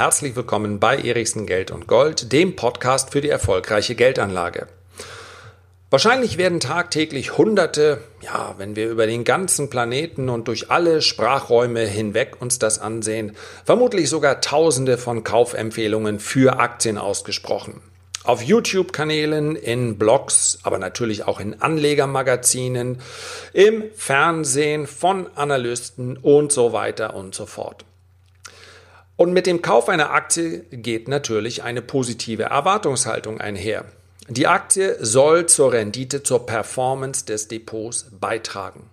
Herzlich willkommen bei Erichsen Geld und Gold, dem Podcast für die erfolgreiche Geldanlage. Wahrscheinlich werden tagtäglich Hunderte, ja, wenn wir über den ganzen Planeten und durch alle Sprachräume hinweg uns das ansehen, vermutlich sogar Tausende von Kaufempfehlungen für Aktien ausgesprochen. Auf YouTube-Kanälen, in Blogs, aber natürlich auch in Anlegermagazinen, im Fernsehen, von Analysten und so weiter und so fort. Und mit dem Kauf einer Aktie geht natürlich eine positive Erwartungshaltung einher. Die Aktie soll zur Rendite, zur Performance des Depots beitragen.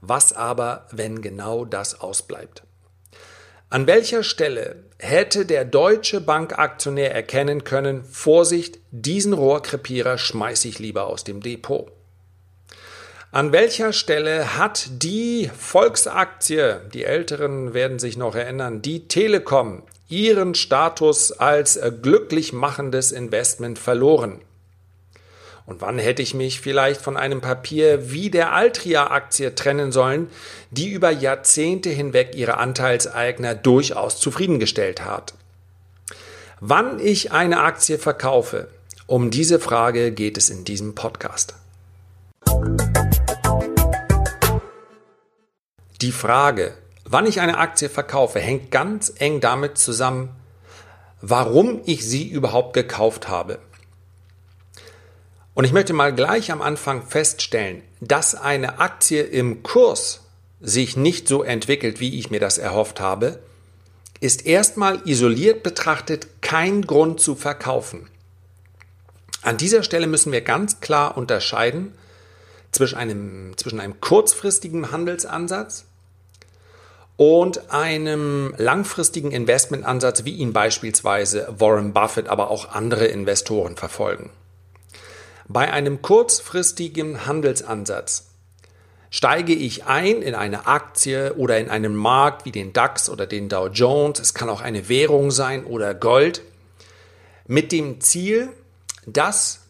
Was aber, wenn genau das ausbleibt? An welcher Stelle hätte der deutsche Bankaktionär erkennen können, Vorsicht, diesen Rohrkrepierer schmeiße ich lieber aus dem Depot? An welcher Stelle hat die Volksaktie, die Älteren werden sich noch erinnern, die Telekom ihren Status als glücklich machendes Investment verloren? Und wann hätte ich mich vielleicht von einem Papier wie der Altria-Aktie trennen sollen, die über Jahrzehnte hinweg ihre Anteilseigner durchaus zufriedengestellt hat? Wann ich eine Aktie verkaufe, um diese Frage geht es in diesem Podcast. Die Frage, wann ich eine Aktie verkaufe, hängt ganz eng damit zusammen, warum ich sie überhaupt gekauft habe. Und ich möchte mal gleich am Anfang feststellen, dass eine Aktie im Kurs sich nicht so entwickelt, wie ich mir das erhofft habe, ist erstmal isoliert betrachtet kein Grund zu verkaufen. An dieser Stelle müssen wir ganz klar unterscheiden zwischen einem, zwischen einem kurzfristigen Handelsansatz und einem langfristigen Investmentansatz, wie ihn beispielsweise Warren Buffett, aber auch andere Investoren verfolgen. Bei einem kurzfristigen Handelsansatz steige ich ein in eine Aktie oder in einen Markt wie den DAX oder den Dow Jones, es kann auch eine Währung sein oder Gold, mit dem Ziel, das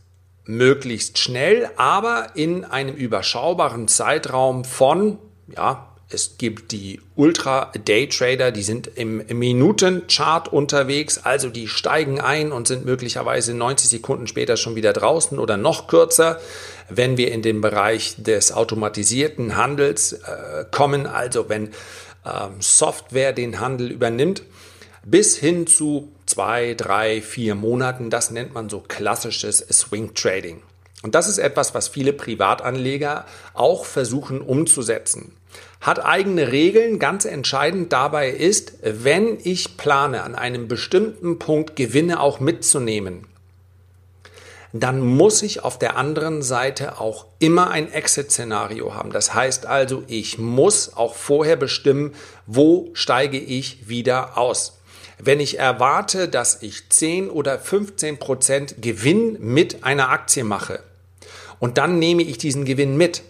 möglichst schnell, aber in einem überschaubaren Zeitraum von ja, es gibt die Ultra-Day-Trader, die sind im Minutenchart unterwegs, also die steigen ein und sind möglicherweise 90 Sekunden später schon wieder draußen oder noch kürzer. Wenn wir in den Bereich des automatisierten Handels äh, kommen, also wenn ähm, Software den Handel übernimmt, bis hin zu zwei, drei, vier Monaten, das nennt man so klassisches Swing Trading. Und das ist etwas, was viele Privatanleger auch versuchen umzusetzen. Hat eigene Regeln. Ganz entscheidend dabei ist, wenn ich plane, an einem bestimmten Punkt Gewinne auch mitzunehmen, dann muss ich auf der anderen Seite auch immer ein Exit-Szenario haben. Das heißt also, ich muss auch vorher bestimmen, wo steige ich wieder aus. Wenn ich erwarte, dass ich 10 oder 15 Prozent Gewinn mit einer Aktie mache, und dann nehme ich diesen Gewinn mit,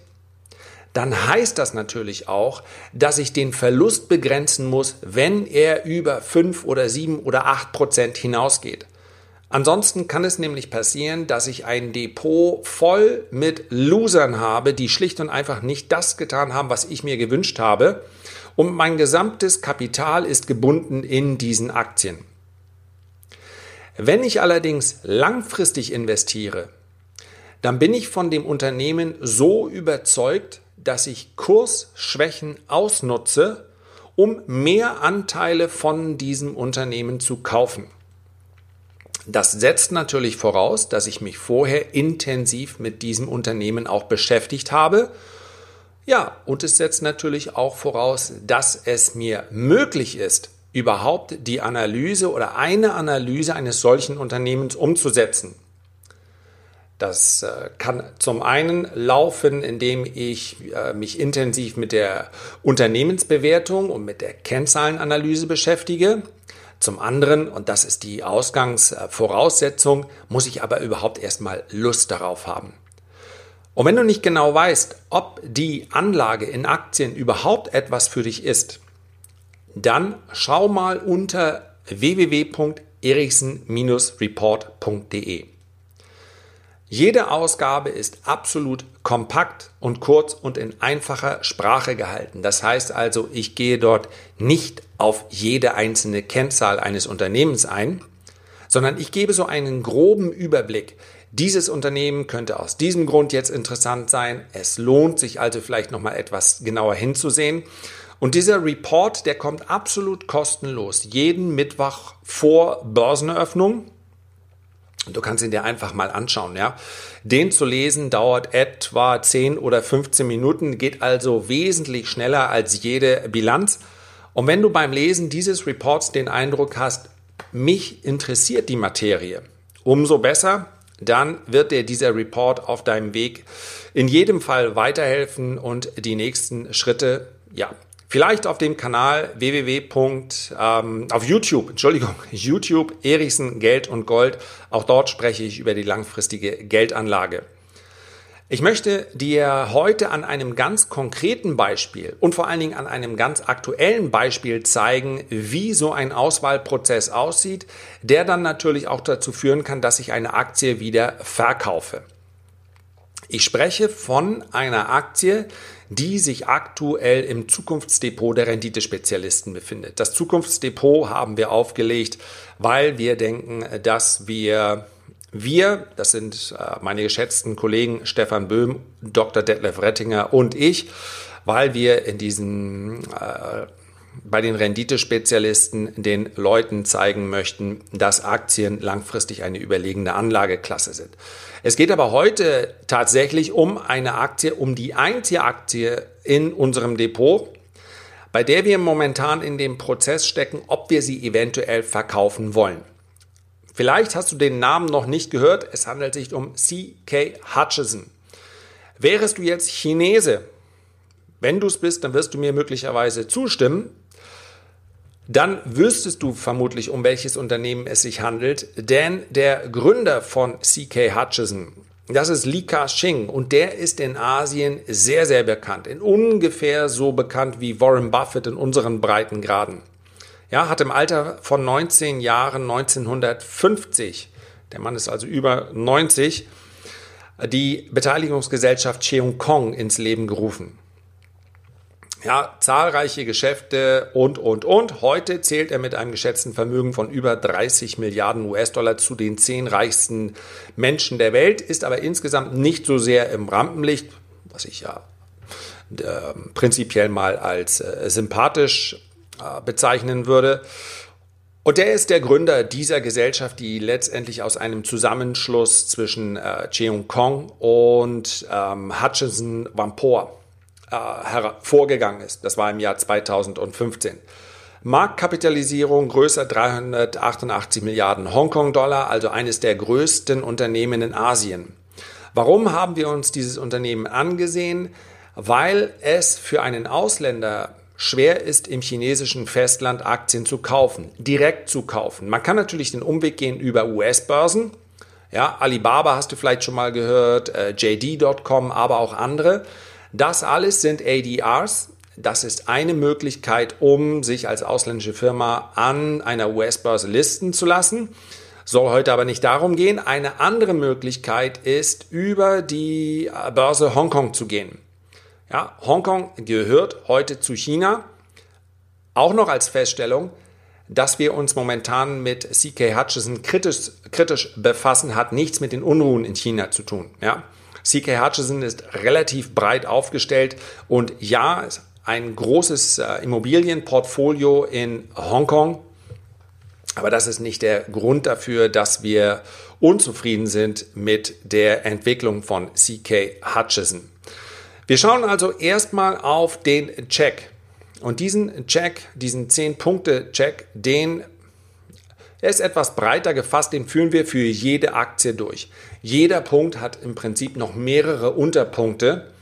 dann heißt das natürlich auch, dass ich den Verlust begrenzen muss, wenn er über 5 oder 7 oder 8 Prozent hinausgeht. Ansonsten kann es nämlich passieren, dass ich ein Depot voll mit Losern habe, die schlicht und einfach nicht das getan haben, was ich mir gewünscht habe. Und mein gesamtes Kapital ist gebunden in diesen Aktien. Wenn ich allerdings langfristig investiere, dann bin ich von dem Unternehmen so überzeugt, dass ich Kursschwächen ausnutze, um mehr Anteile von diesem Unternehmen zu kaufen. Das setzt natürlich voraus, dass ich mich vorher intensiv mit diesem Unternehmen auch beschäftigt habe. Ja, und es setzt natürlich auch voraus, dass es mir möglich ist, überhaupt die Analyse oder eine Analyse eines solchen Unternehmens umzusetzen. Das äh, kann zum einen laufen, indem ich äh, mich intensiv mit der Unternehmensbewertung und mit der Kennzahlenanalyse beschäftige. Zum anderen, und das ist die Ausgangsvoraussetzung, muss ich aber überhaupt erstmal Lust darauf haben. Und wenn du nicht genau weißt, ob die Anlage in Aktien überhaupt etwas für dich ist, dann schau mal unter www.erichsen-report.de. Jede Ausgabe ist absolut kompakt und kurz und in einfacher Sprache gehalten. Das heißt also, ich gehe dort nicht auf jede einzelne Kennzahl eines Unternehmens ein, sondern ich gebe so einen groben Überblick. Dieses Unternehmen könnte aus diesem Grund jetzt interessant sein. Es lohnt sich also vielleicht noch mal etwas genauer hinzusehen. Und dieser Report, der kommt absolut kostenlos jeden Mittwoch vor Börseneröffnung. Du kannst ihn dir einfach mal anschauen, ja. Den zu lesen dauert etwa 10 oder 15 Minuten, geht also wesentlich schneller als jede Bilanz. Und wenn du beim Lesen dieses Reports den Eindruck hast, mich interessiert die Materie, umso besser, dann wird dir dieser Report auf deinem Weg in jedem Fall weiterhelfen und die nächsten Schritte, ja, Vielleicht auf dem Kanal www. Ähm, auf YouTube, Entschuldigung, YouTube, Erichsen Geld und Gold. Auch dort spreche ich über die langfristige Geldanlage. Ich möchte dir heute an einem ganz konkreten Beispiel und vor allen Dingen an einem ganz aktuellen Beispiel zeigen, wie so ein Auswahlprozess aussieht, der dann natürlich auch dazu führen kann, dass ich eine Aktie wieder verkaufe. Ich spreche von einer Aktie, die sich aktuell im Zukunftsdepot der Renditespezialisten befindet. Das Zukunftsdepot haben wir aufgelegt, weil wir denken, dass wir wir, das sind äh, meine geschätzten Kollegen Stefan Böhm, Dr. Detlef Rettinger und ich, weil wir in diesen äh, bei den Renditespezialisten den Leuten zeigen möchten, dass Aktien langfristig eine überlegene Anlageklasse sind. Es geht aber heute tatsächlich um eine Aktie, um die einzige Aktie in unserem Depot, bei der wir momentan in dem Prozess stecken, ob wir sie eventuell verkaufen wollen. Vielleicht hast du den Namen noch nicht gehört. Es handelt sich um CK Hutchison. Wärest du jetzt Chinese, wenn du es bist, dann wirst du mir möglicherweise zustimmen. Dann wüsstest du vermutlich, um welches Unternehmen es sich handelt, denn der Gründer von CK Hutchison, das ist Li Ka-shing und der ist in Asien sehr, sehr bekannt. In ungefähr so bekannt wie Warren Buffett in unseren Breitengraden. Ja, hat im Alter von 19 Jahren 1950, der Mann ist also über 90, die Beteiligungsgesellschaft Cheung Kong ins Leben gerufen. Ja, zahlreiche Geschäfte und, und, und. Heute zählt er mit einem geschätzten Vermögen von über 30 Milliarden US-Dollar zu den zehn reichsten Menschen der Welt, ist aber insgesamt nicht so sehr im Rampenlicht, was ich ja äh, prinzipiell mal als äh, sympathisch äh, bezeichnen würde. Und der ist der Gründer dieser Gesellschaft, die letztendlich aus einem Zusammenschluss zwischen äh, Cheung Kong und ähm, Hutchinson Wampor äh, hervorgegangen ist. Das war im Jahr 2015. Marktkapitalisierung größer 388 Milliarden Hongkong-Dollar, also eines der größten Unternehmen in Asien. Warum haben wir uns dieses Unternehmen angesehen? Weil es für einen Ausländer schwer ist, im chinesischen Festland Aktien zu kaufen, direkt zu kaufen. Man kann natürlich den Umweg gehen über US-Börsen. Ja, Alibaba hast du vielleicht schon mal gehört, äh, JD.com, aber auch andere. Das alles sind ADRs. Das ist eine Möglichkeit, um sich als ausländische Firma an einer US-Börse listen zu lassen. Soll heute aber nicht darum gehen. Eine andere Möglichkeit ist, über die Börse Hongkong zu gehen. Ja, Hongkong gehört heute zu China. Auch noch als Feststellung, dass wir uns momentan mit CK Hutchison kritisch, kritisch befassen, hat nichts mit den Unruhen in China zu tun. Ja? CK Hutchison ist relativ breit aufgestellt und ja, ein großes äh, Immobilienportfolio in Hongkong. Aber das ist nicht der Grund dafür, dass wir unzufrieden sind mit der Entwicklung von CK Hutchison. Wir schauen also erstmal auf den Check. Und diesen Check, diesen 10-Punkte-Check, den er ist etwas breiter gefasst, den führen wir für jede Aktie durch. Jeder Punkt hat im Prinzip noch mehrere Unterpunkte,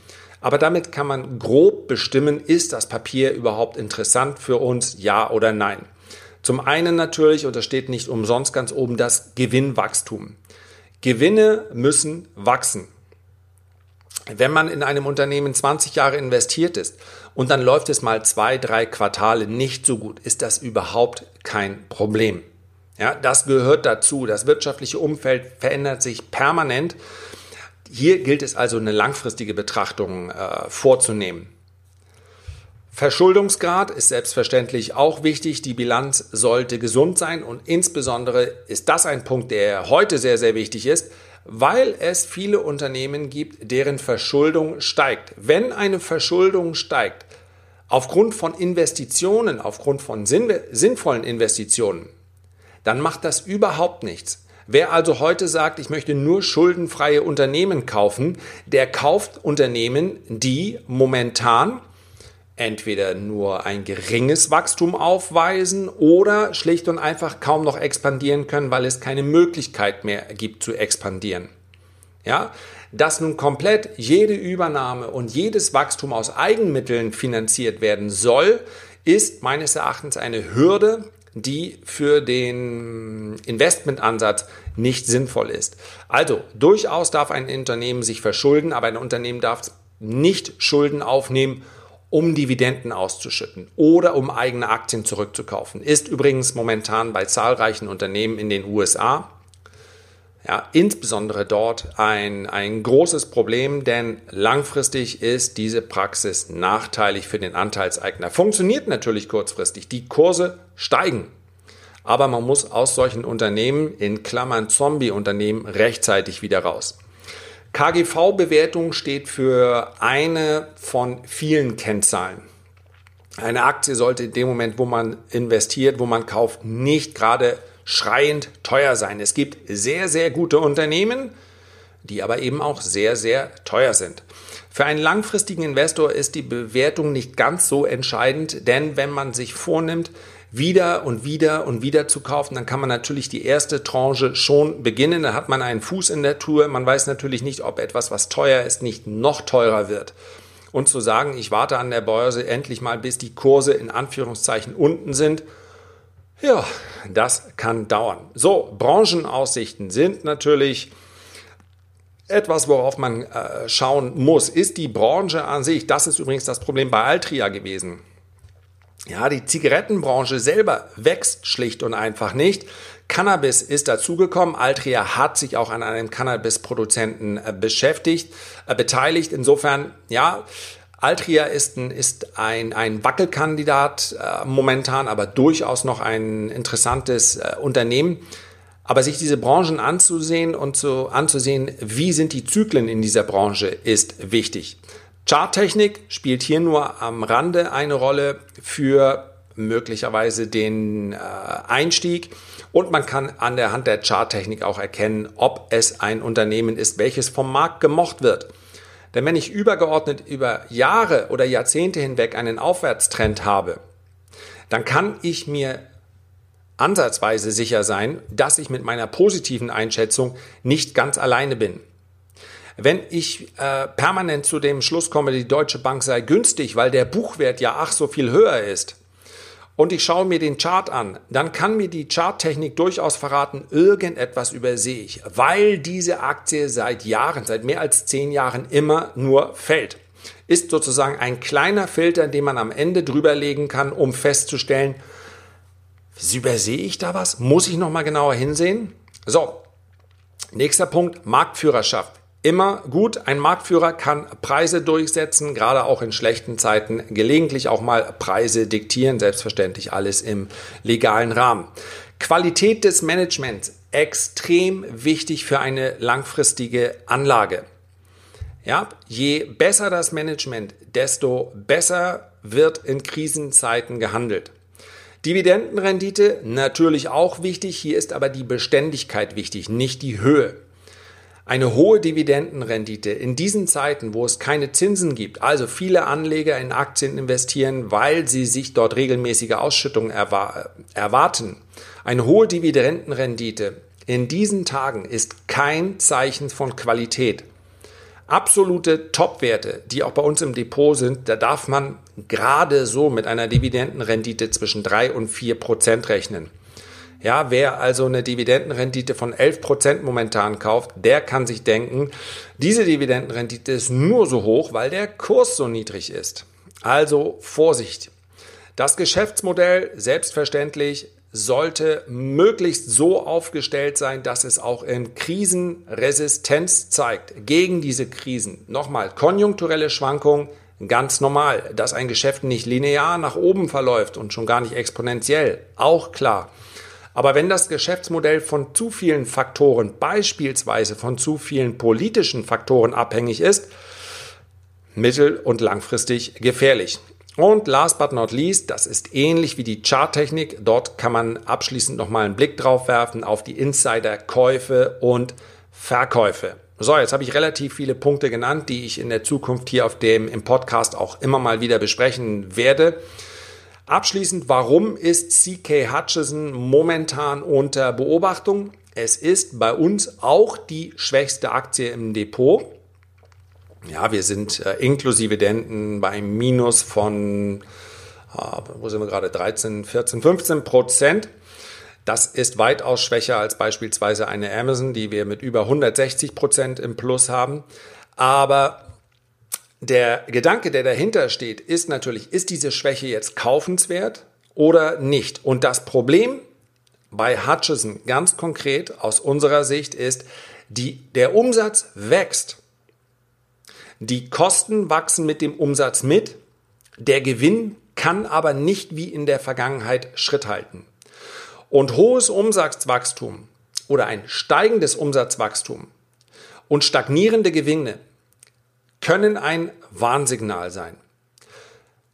aber damit kann man grob bestimmen, ist das Papier überhaupt interessant für uns, ja oder nein. Zum einen natürlich, und das steht nicht umsonst ganz oben, das Gewinnwachstum. Gewinne müssen wachsen. Wenn man in einem Unternehmen 20 Jahre investiert ist und dann läuft es mal zwei, drei Quartale nicht so gut, ist das überhaupt kein Problem. Ja, das gehört dazu. Das wirtschaftliche Umfeld verändert sich permanent Hier gilt es also eine langfristige Betrachtung äh, vorzunehmen. Verschuldungsgrad ist selbstverständlich auch wichtig. Die Bilanz sollte gesund sein und insbesondere ist das ein Punkt, der heute sehr, sehr wichtig ist, weil es viele Unternehmen gibt, deren Verschuldung steigt. Wenn eine Verschuldung steigt, aufgrund von Investitionen, aufgrund von sinnvollen Investitionen, dann macht das überhaupt nichts. Wer also heute sagt, ich möchte nur schuldenfreie Unternehmen kaufen, der kauft Unternehmen, die momentan entweder nur ein geringes Wachstum aufweisen oder schlicht und einfach kaum noch expandieren können, weil es keine Möglichkeit mehr gibt zu expandieren. Ja, dass nun komplett jede Übernahme und jedes Wachstum aus Eigenmitteln finanziert werden soll, ist meines Erachtens eine Hürde, die für den Investmentansatz nicht sinnvoll ist. Also durchaus darf ein Unternehmen sich verschulden, aber ein Unternehmen darf nicht Schulden aufnehmen, um Dividenden auszuschütten oder um eigene Aktien zurückzukaufen. Ist übrigens momentan bei zahlreichen Unternehmen in den USA, ja, insbesondere dort ein, ein großes Problem, denn langfristig ist diese Praxis nachteilig für den Anteilseigner. Funktioniert natürlich kurzfristig. Die Kurse steigen. Aber man muss aus solchen Unternehmen, in Klammern Zombie-Unternehmen, rechtzeitig wieder raus. KGV-Bewertung steht für eine von vielen Kennzahlen. Eine Aktie sollte in dem Moment, wo man investiert, wo man kauft, nicht gerade schreiend teuer sein. Es gibt sehr, sehr gute Unternehmen, die aber eben auch sehr, sehr teuer sind. Für einen langfristigen Investor ist die Bewertung nicht ganz so entscheidend, denn wenn man sich vornimmt, wieder und wieder und wieder zu kaufen, dann kann man natürlich die erste Tranche schon beginnen. Da hat man einen Fuß in der Tour. Man weiß natürlich nicht, ob etwas, was teuer ist, nicht noch teurer wird. Und zu sagen, ich warte an der Börse endlich mal, bis die Kurse in Anführungszeichen unten sind, ja, das kann dauern. So, Branchenaussichten sind natürlich etwas, worauf man äh, schauen muss. Ist die Branche an sich, das ist übrigens das Problem bei Altria gewesen. Ja, die Zigarettenbranche selber wächst schlicht und einfach nicht. Cannabis ist dazugekommen. Altria hat sich auch an einem Cannabis-Produzenten äh, beschäftigt, äh, beteiligt. Insofern, ja, Altria ist ein, ist ein, ein Wackelkandidat äh, momentan, aber durchaus noch ein interessantes äh, Unternehmen. Aber sich diese Branchen anzusehen und zu, anzusehen, wie sind die Zyklen in dieser Branche, ist wichtig. Charttechnik spielt hier nur am Rande eine Rolle für möglicherweise den äh, Einstieg. Und man kann an der Hand der Charttechnik auch erkennen, ob es ein Unternehmen ist, welches vom Markt gemocht wird. Denn wenn ich übergeordnet über Jahre oder Jahrzehnte hinweg einen Aufwärtstrend habe, dann kann ich mir ansatzweise sicher sein, dass ich mit meiner positiven Einschätzung nicht ganz alleine bin. Wenn ich äh, permanent zu dem Schluss komme, die Deutsche Bank sei günstig, weil der Buchwert ja ach so viel höher ist, und ich schaue mir den Chart an, dann kann mir die Charttechnik durchaus verraten, irgendetwas übersehe ich, weil diese Aktie seit Jahren, seit mehr als zehn Jahren immer nur fällt. Ist sozusagen ein kleiner Filter, den man am Ende drüberlegen kann, um festzustellen, übersehe ich da was? Muss ich nochmal genauer hinsehen? So, nächster Punkt, Marktführerschaft immer gut. Ein Marktführer kann Preise durchsetzen, gerade auch in schlechten Zeiten, gelegentlich auch mal Preise diktieren, selbstverständlich alles im legalen Rahmen. Qualität des Managements, extrem wichtig für eine langfristige Anlage. Ja, je besser das Management, desto besser wird in Krisenzeiten gehandelt. Dividendenrendite natürlich auch wichtig, hier ist aber die Beständigkeit wichtig, nicht die Höhe. Eine hohe Dividendenrendite in diesen Zeiten, wo es keine Zinsen gibt, also viele Anleger in Aktien investieren, weil sie sich dort regelmäßige Ausschüttungen erwarten. Eine hohe Dividendenrendite in diesen Tagen ist kein Zeichen von Qualität. Absolute Top-Werte, die auch bei uns im Depot sind, da darf man gerade so mit einer Dividendenrendite zwischen drei und vier Prozent rechnen. Ja, wer also eine Dividendenrendite von 11% momentan kauft, der kann sich denken, diese Dividendenrendite ist nur so hoch, weil der Kurs so niedrig ist. Also Vorsicht. Das Geschäftsmodell selbstverständlich sollte möglichst so aufgestellt sein, dass es auch in Krisen Resistenz zeigt gegen diese Krisen. Nochmal, konjunkturelle Schwankungen, ganz normal. Dass ein Geschäft nicht linear nach oben verläuft und schon gar nicht exponentiell, auch klar. Aber wenn das Geschäftsmodell von zu vielen Faktoren, beispielsweise von zu vielen politischen Faktoren abhängig ist, mittel- und langfristig gefährlich. Und last but not least, das ist ähnlich wie die Charttechnik. Dort kann man abschließend nochmal einen Blick drauf werfen auf die Insider-Käufe und Verkäufe. So, jetzt habe ich relativ viele Punkte genannt, die ich in der Zukunft hier auf dem im Podcast auch immer mal wieder besprechen werde. Abschließend, warum ist CK Hutchison momentan unter Beobachtung? Es ist bei uns auch die schwächste Aktie im Depot. Ja, wir sind äh, inklusive Denten bei einem Minus von, äh, wo sind wir gerade, 13, 14, 15 Prozent. Das ist weitaus schwächer als beispielsweise eine Amazon, die wir mit über 160 Prozent im Plus haben. Aber der Gedanke, der dahinter steht, ist natürlich, ist diese Schwäche jetzt kaufenswert oder nicht? Und das Problem bei Hutchison ganz konkret aus unserer Sicht ist, die, der Umsatz wächst. Die Kosten wachsen mit dem Umsatz mit, der Gewinn kann aber nicht wie in der Vergangenheit Schritt halten. Und hohes Umsatzwachstum oder ein steigendes Umsatzwachstum und stagnierende Gewinne können ein Warnsignal sein.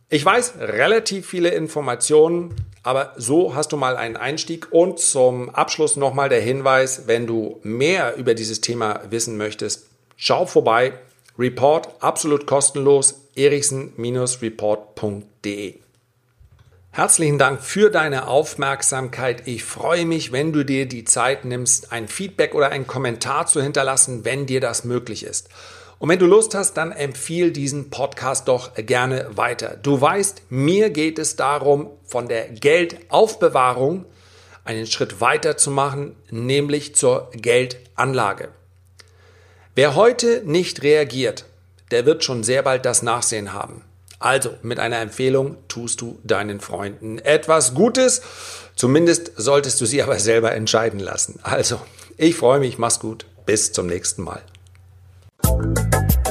Ich weiß relativ viele Informationen, aber so hast du mal einen Einstieg. Und zum Abschluss nochmal der Hinweis, wenn du mehr über dieses Thema wissen möchtest, schau vorbei Report absolut kostenlos erichsen-report.de. Herzlichen Dank für deine Aufmerksamkeit. Ich freue mich, wenn du dir die Zeit nimmst, ein Feedback oder einen Kommentar zu hinterlassen, wenn dir das möglich ist. Und wenn du Lust hast, dann empfiehl diesen Podcast doch gerne weiter. Du weißt, mir geht es darum, von der Geldaufbewahrung einen Schritt weiter zu machen, nämlich zur Geldanlage. Wer heute nicht reagiert, der wird schon sehr bald das Nachsehen haben. Also mit einer Empfehlung tust du deinen Freunden etwas Gutes. Zumindest solltest du sie aber selber entscheiden lassen. Also, ich freue mich, mach's gut, bis zum nächsten Mal. Thank you.